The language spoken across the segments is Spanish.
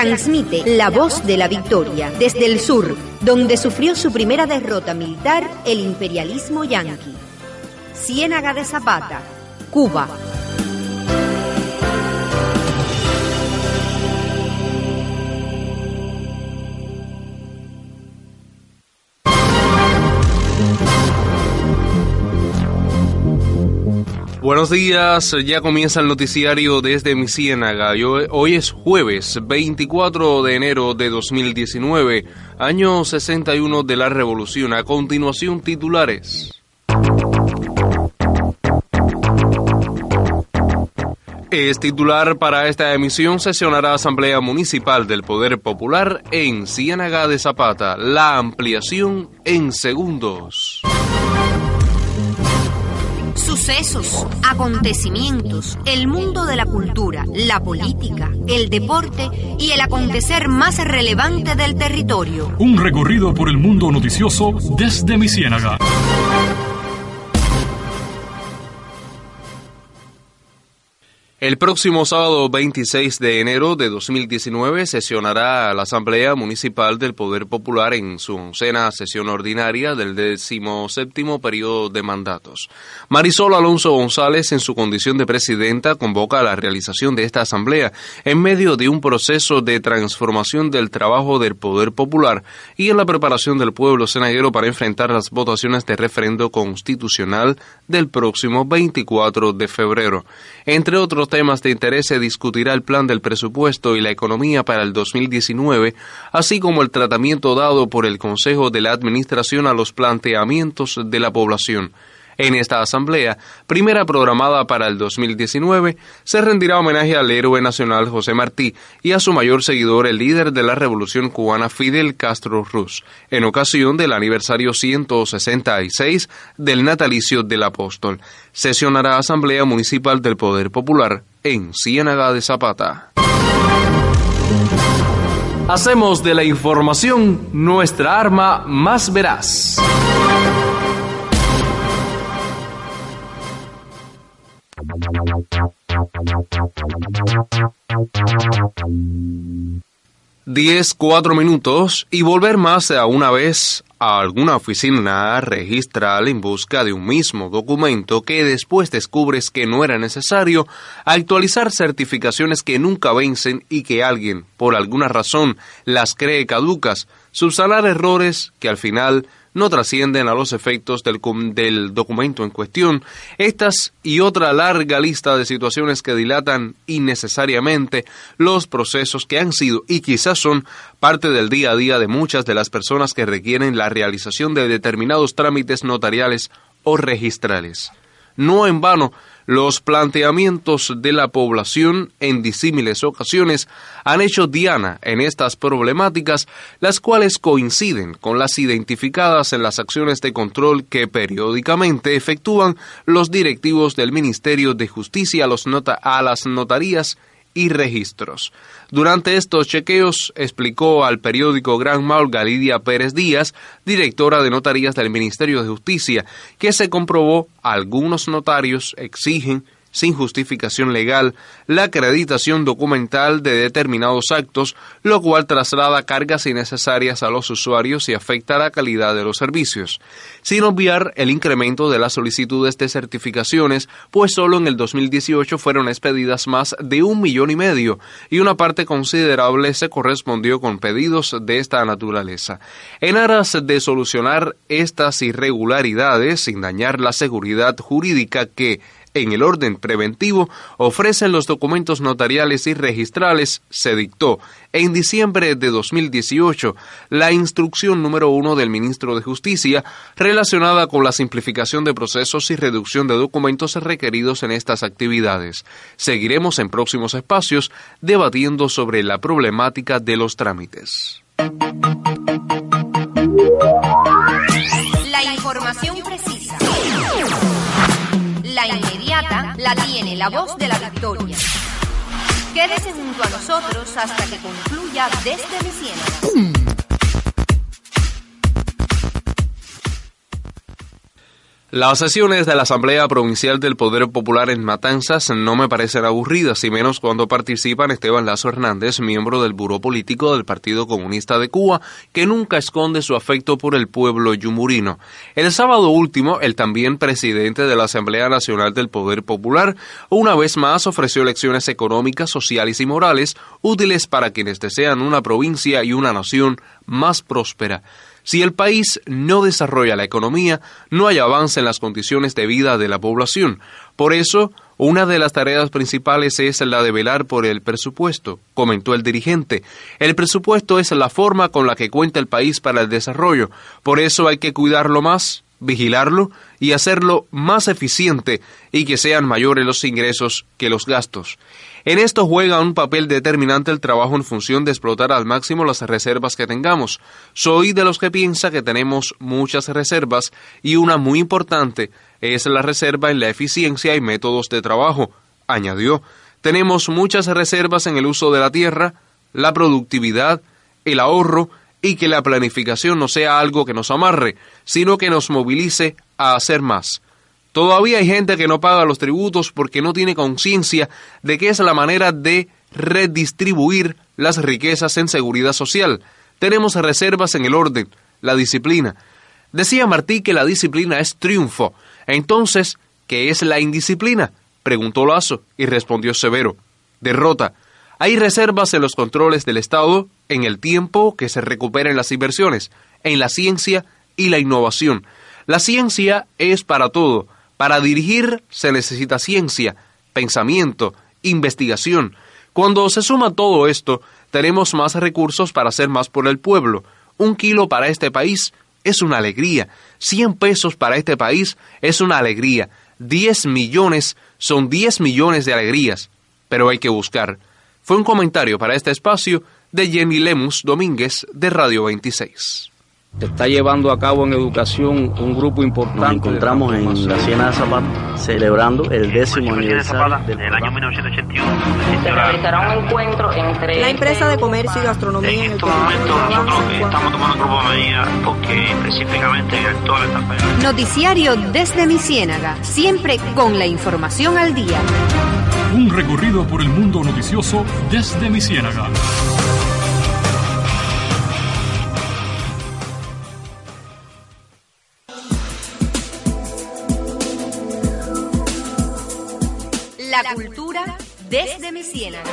Transmite la voz de la victoria desde el sur, donde sufrió su primera derrota militar el imperialismo yanqui. Ciénaga de Zapata, Cuba. Buenos días, ya comienza el noticiario desde mi ciénaga. Hoy es jueves 24 de enero de 2019, año 61 de la revolución. A continuación, titulares. Es titular para esta emisión sesionará Asamblea Municipal del Poder Popular en Ciénaga de Zapata. La ampliación en segundos. Sucesos, acontecimientos, el mundo de la cultura, la política, el deporte y el acontecer más relevante del territorio. Un recorrido por el mundo noticioso desde mi ciénaga. El próximo sábado 26 de enero de 2019 sesionará la Asamblea Municipal del Poder Popular en su oncena sesión ordinaria del 17 periodo de mandatos. Marisol Alonso González, en su condición de presidenta, convoca la realización de esta asamblea en medio de un proceso de transformación del trabajo del Poder Popular y en la preparación del pueblo senaguero para enfrentar las votaciones de referendo constitucional del próximo 24 de febrero. Entre otros temas de interés se discutirá el plan del presupuesto y la economía para el 2019, así como el tratamiento dado por el Consejo de la Administración a los planteamientos de la población. En esta asamblea, primera programada para el 2019, se rendirá homenaje al héroe nacional José Martí y a su mayor seguidor, el líder de la revolución cubana Fidel Castro Ruz, en ocasión del aniversario 166 del natalicio del apóstol. Sesionará Asamblea Municipal del Poder Popular en Ciénaga de Zapata. Hacemos de la información nuestra arma más veraz. 10, 4 minutos y volver más a una vez a alguna oficina registral en busca de un mismo documento que después descubres que no era necesario, actualizar certificaciones que nunca vencen y que alguien, por alguna razón, las cree caducas, subsanar errores que al final no trascienden a los efectos del, documento en cuestión. Estas y otra larga lista de situaciones que dilatan innecesariamente los procesos que han sido y quizás son parte del día a día de muchas de las personas que requieren la realización de determinados trámites notariales o registrales. No en vano, los planteamientos de la población en disímiles ocasiones han hecho diana en estas problemáticas, las cuales coinciden con las identificadas en las acciones de control que periódicamente efectúan los directivos del Ministerio de Justicia a, las notarías y registros. Durante estos chequeos, explicó al periódico Gran Mal Galidia Pérez Díaz, directora de notarías del Ministerio de Justicia, que se comprobó algunos notarios exigen sin justificación legal la acreditación documental de determinados actos, lo cual traslada cargas innecesarias a los usuarios y afecta la calidad de los servicios. Sin obviar el incremento de las solicitudes de certificaciones, pues solo en el 2018 fueron expedidas más de un millón y medio, y una parte considerable se correspondió con pedidos de esta naturaleza. En aras de solucionar estas irregularidades sin dañar la seguridad jurídica que en el orden preventivo ofrecen los documentos notariales y registrales, se dictó en diciembre de 2018 la instrucción número uno del ministro de Justicia relacionada con la simplificación de procesos y reducción de documentos requeridos en estas actividades. Seguiremos en próximos espacios debatiendo sobre la problemática de los trámites. La información la tiene la voz de la victoria. Quédese junto a nosotros hasta que concluya desde mi cielo. Las sesiones de la Asamblea Provincial del Poder Popular en Matanzas no me parecen aburridas, y menos cuando participan Esteban Lazo Hernández, miembro del Buró Político del Partido Comunista de Cuba, que nunca esconde su afecto por el pueblo yumurino. El sábado último, el también presidente de la Asamblea Nacional del Poder Popular, una vez más ofreció lecciones económicas, sociales y morales útiles para quienes desean una provincia y una nación más próspera. Si el país no desarrolla la economía, no hay avance en las condiciones de vida de la población. Por eso, una de las tareas principales es la de velar por el presupuesto, comentó el dirigente. El presupuesto es la forma con la que cuenta el país para el desarrollo. Por eso hay que cuidarlo más, vigilarlo y hacerlo más eficiente y que sean mayores los ingresos que los gastos. En esto juega un papel determinante el trabajo en función de explotar al máximo las reservas que tengamos. Soy de los que piensa que tenemos muchas reservas y una muy importante es la reserva en la eficiencia y métodos de trabajo, añadió. Tenemos muchas reservas en el uso de la tierra, la productividad, el ahorro y que la planificación no sea algo que nos amarre, sino que nos movilice a hacer más. Todavía hay gente que no paga los tributos porque no tiene conciencia de que es la manera de redistribuir las riquezas en seguridad social. Tenemos reservas en el orden, la disciplina. Decía Martí que la disciplina es triunfo. Entonces, ¿qué es la indisciplina? preguntó Lazo y respondió Severo. Derrota. Hay reservas en los controles del Estado, en el tiempo que se recuperen las inversiones, en la ciencia y la innovación. La ciencia es para todo, para dirigir se necesita ciencia, pensamiento, investigación. Cuando se suma todo esto, tenemos más recursos para hacer más por el pueblo. Un kilo para este país es una alegría. Cien pesos para este país es una alegría. Diez millones son diez millones de alegrías. Pero hay que buscar. Fue un comentario para este espacio de Jenny Lemus Domínguez de Radio 26. Se está llevando a cabo en educación un grupo importante. Nos encontramos en la Siena de Zapata celebrando el décimo aniversario del año 1981. Se realizará un encuentro entre la empresa de comercio y gastronomía en, en estos momentos nosotros estamos tomando un grupo de medidas porque específicamente en actual etapa. Noticiario desde mi ciénaga, siempre con la información al día. Un recorrido por el mundo noticioso desde mi ciénaga. La cultura desde mi ciénaga.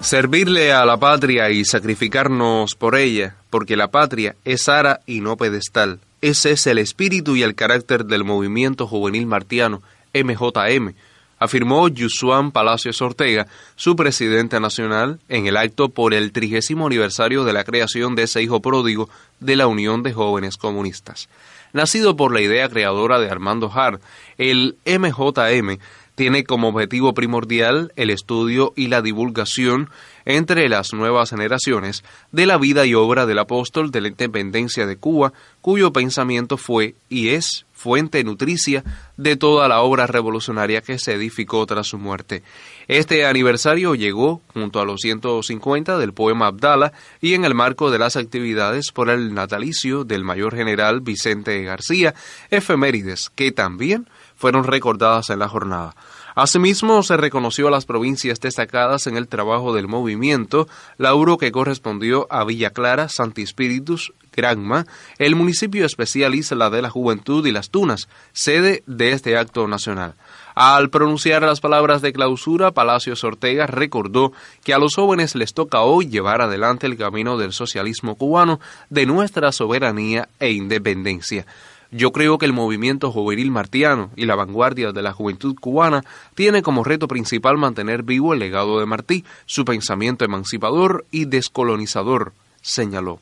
Servirle a la patria y sacrificarnos por ella, porque la patria es ara y no pedestal. Ese es el espíritu y el carácter del movimiento juvenil martiano, MJM, afirmó Yusuan Palacios Ortega, su presidente nacional, en el acto por el trigésimo aniversario de la creación de ese hijo pródigo de la Unión de Jóvenes Comunistas. Nacido por la idea creadora de Armando Hart, el MJM tiene como objetivo primordial el estudio y la divulgación entre las nuevas generaciones de la vida y obra del apóstol de la independencia de Cuba, cuyo pensamiento fue y es fuente nutricia de toda la obra revolucionaria que se edificó tras su muerte. Este aniversario llegó junto a los 150 del poema Abdala y en el marco de las actividades por el natalicio del mayor general Vicente García, efemérides que también fueron recordadas en la jornada. Asimismo, se reconoció a las provincias destacadas en el trabajo del movimiento, lauro que correspondió a Villa Clara, Santi Espíritus, Granma, el municipio especial Isla de la Juventud y Las Tunas, sede de este acto nacional. Al pronunciar las palabras de clausura, Palacios Ortega recordó que a los jóvenes les toca hoy llevar adelante el camino del socialismo cubano, de nuestra soberanía e independencia. Yo creo que el movimiento juvenil martiano y la vanguardia de la juventud cubana tiene como reto principal mantener vivo el legado de Martí, su pensamiento emancipador y descolonizador, señaló.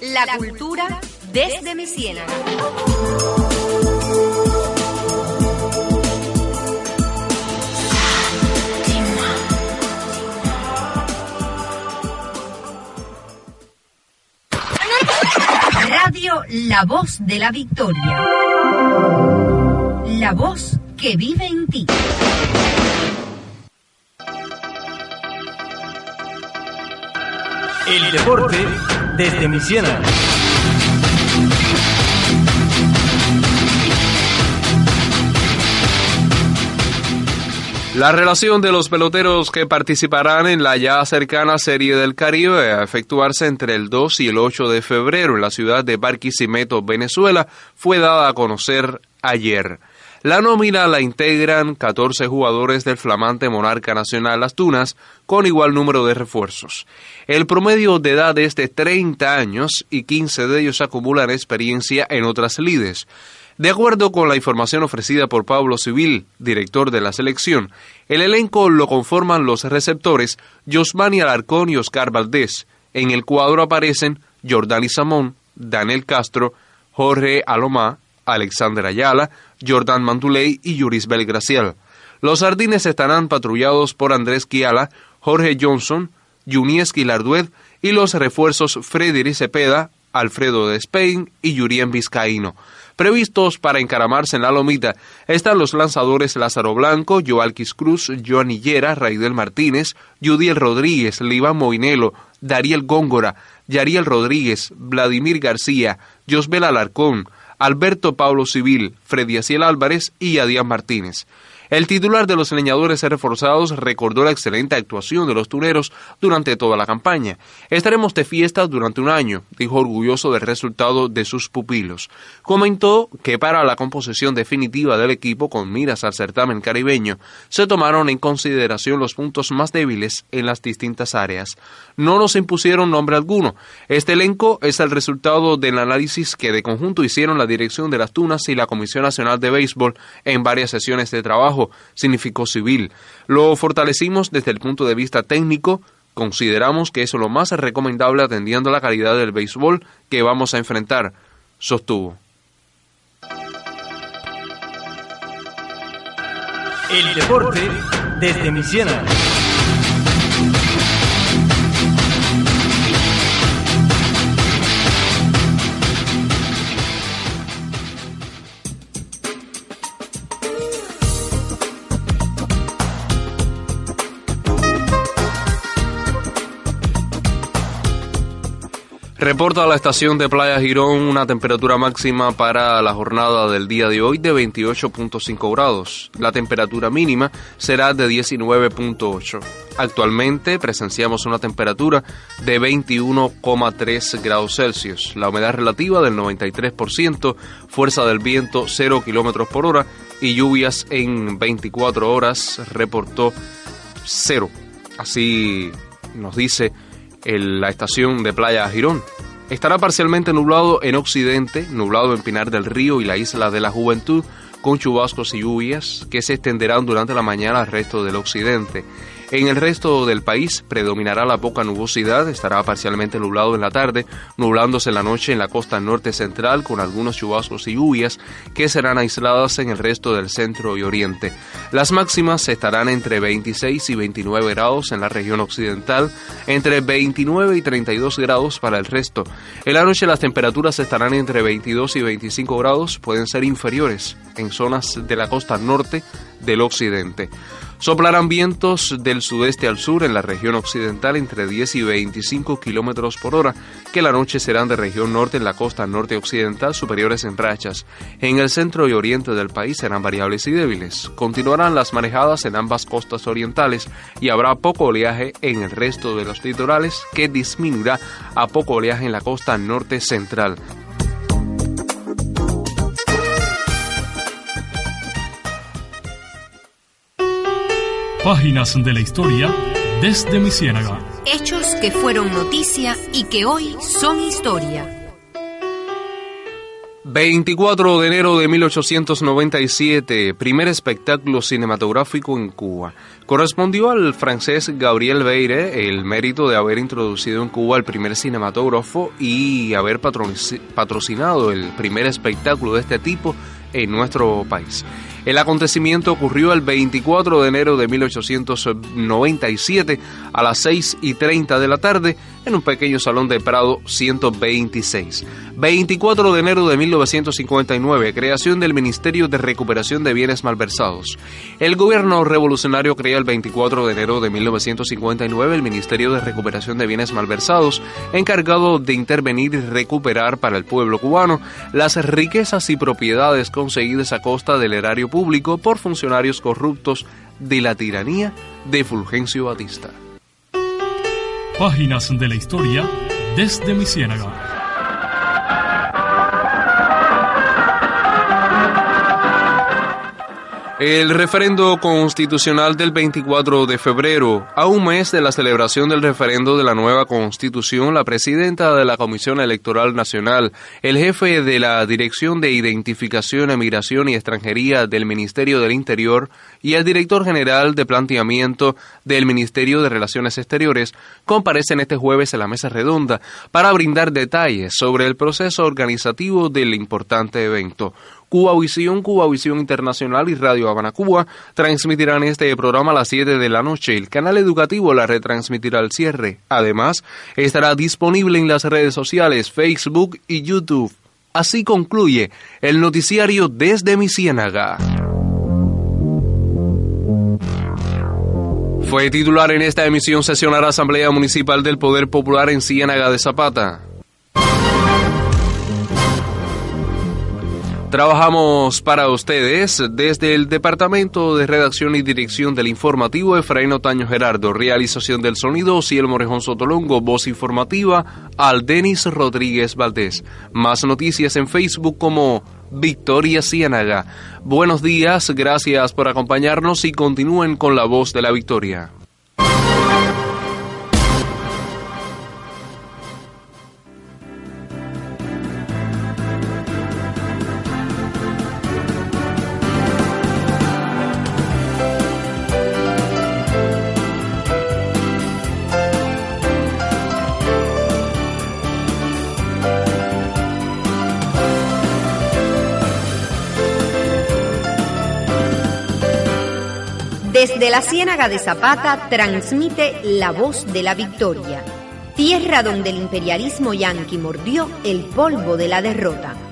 La cultura desde mi ciénaga. La Voz de la Victoria. La voz que vive en ti. El deporte desde mi La relación de los peloteros que participarán en la ya cercana Serie del Caribe a efectuarse entre el 2 y el 8 de febrero en la ciudad de Barquisimeto, Venezuela, fue dada a conocer ayer. La nómina la integran 14 jugadores del flamante Monarca Nacional Las Tunas, con igual número de refuerzos. El promedio de edad es de 30 años y 15 de ellos acumulan experiencia en otras lides. De acuerdo con la información ofrecida por Pablo Civil, director de la selección, el elenco lo conforman los receptores Josmani Alarcón y Oscar Valdés. En el cuadro aparecen Jordani Samón, Daniel Castro, Jorge Alomá, Alexander Ayala, Jordan Mantuley y Yuris Belgracial. Los sardines estarán patrullados por Andrés Kiala, Jorge Johnson, Yunieski Lardued y los refuerzos Freddy Cepeda, Alfredo de Spain y Yurien Vizcaíno. Previstos para encaramarse en la lomita están los lanzadores Lázaro Blanco, Joalquis Cruz, Joan Hillera, Raidel Martínez, Judiel Rodríguez, Liván Moinelo, Dariel Góngora, Yariel Rodríguez, Vladimir García, Josbel Alarcón, Alberto Pablo Civil, Freddy Aciel Álvarez y Adrián Martínez. El titular de los leñadores reforzados recordó la excelente actuación de los tuneros durante toda la campaña. Estaremos de fiesta durante un año, dijo orgulloso del resultado de sus pupilos. Comentó que para la composición definitiva del equipo con miras al certamen caribeño, se tomaron en consideración los puntos más débiles en las distintas áreas. No nos impusieron nombre alguno. Este elenco es el resultado del análisis que de conjunto hicieron la dirección de las Tunas y la Comisión Nacional de Béisbol en varias sesiones de trabajo significó civil. Lo fortalecimos desde el punto de vista técnico, consideramos que eso es lo más recomendable atendiendo la calidad del béisbol que vamos a enfrentar, sostuvo. El deporte desde mi Reporta la estación de Playa Girón una temperatura máxima para la jornada del día de hoy de 28.5 grados. La temperatura mínima será de 19.8. Actualmente presenciamos una temperatura de 21,3 grados Celsius. La humedad relativa del 93%, fuerza del viento 0 kilómetros por hora y lluvias en 24 horas reportó cero. Así nos dice la estación de Playa Girón. Estará parcialmente nublado en occidente, nublado en Pinar del Río y la isla de la Juventud, con chubascos y lluvias que se extenderán durante la mañana al resto del occidente. En el resto del país predominará la poca nubosidad, estará parcialmente nublado en la tarde, nublándose en la noche en la costa norte central con algunos chubascos y lluvias que serán aisladas en el resto del centro y oriente. Las máximas estarán entre 26 y 29 grados en la región occidental, entre 29 y 32 grados para el resto. En la noche las temperaturas estarán entre 22 y 25 grados, pueden ser inferiores en zonas de la costa norte del occidente. Soplarán vientos del sudeste al sur en la región occidental entre 10 y 25 kilómetros por hora, que la noche serán de región norte en la costa norte occidental superiores en rachas. En el centro y oriente del país serán variables y débiles. Continuarán las marejadas en ambas costas orientales y habrá poco oleaje en el resto de los litorales, que disminuirá a poco oleaje en la costa norte central. Páginas de la historia desde mi ciénaga. Hechos que fueron noticia y que hoy son historia. 24 de enero de 1897, primer espectáculo cinematográfico en Cuba. Correspondió al francés Gabriel Beire el mérito de haber introducido en Cuba el primer cinematógrafo y haber patrocinado el primer espectáculo de este tipo en nuestro país. El acontecimiento ocurrió el 24 de enero de 1897 a las 6 y 30 de la tarde en un pequeño salón de Prado 126. 24 de enero de 1959, creación del Ministerio de Recuperación de Bienes Malversados. El gobierno revolucionario crea el 24 de enero de 1959 el Ministerio de Recuperación de Bienes Malversados, encargado de intervenir y recuperar para el pueblo cubano las riquezas y propiedades conseguidas a costa del erario público por funcionarios corruptos de la tiranía de Fulgencio Batista. Páginas de la historia desde mi ciénaga. El referendo constitucional del 24 de febrero, a un mes de la celebración del referendo de la nueva constitución, la presidenta de la Comisión Electoral Nacional, el jefe de la Dirección de Identificación, Emigración y Extranjería del Ministerio del Interior y el director general de Planteamiento del Ministerio de Relaciones Exteriores comparecen este jueves en la mesa redonda para brindar detalles sobre el proceso organizativo del importante evento. Cuba Visión, Cuba Visión Internacional y Radio Habana Cuba transmitirán este programa a las 7 de la noche. El canal educativo la retransmitirá al cierre. Además, estará disponible en las redes sociales Facebook y YouTube. Así concluye el noticiario desde mi ciénaga. Fue titular en esta emisión sesionará Asamblea Municipal del Poder Popular en Ciénaga de Zapata. Trabajamos para ustedes desde el Departamento de Redacción y Dirección del Informativo Efraín Otaño Gerardo, realización del sonido Ciel Morejón Sotolongo, voz informativa al Denis Rodríguez Valdés. Más noticias en Facebook como Victoria Ciénaga. Buenos días, gracias por acompañarnos y continúen con la voz de la victoria. Desde la Ciénaga de Zapata transmite la voz de la victoria, tierra donde el imperialismo yanqui mordió el polvo de la derrota.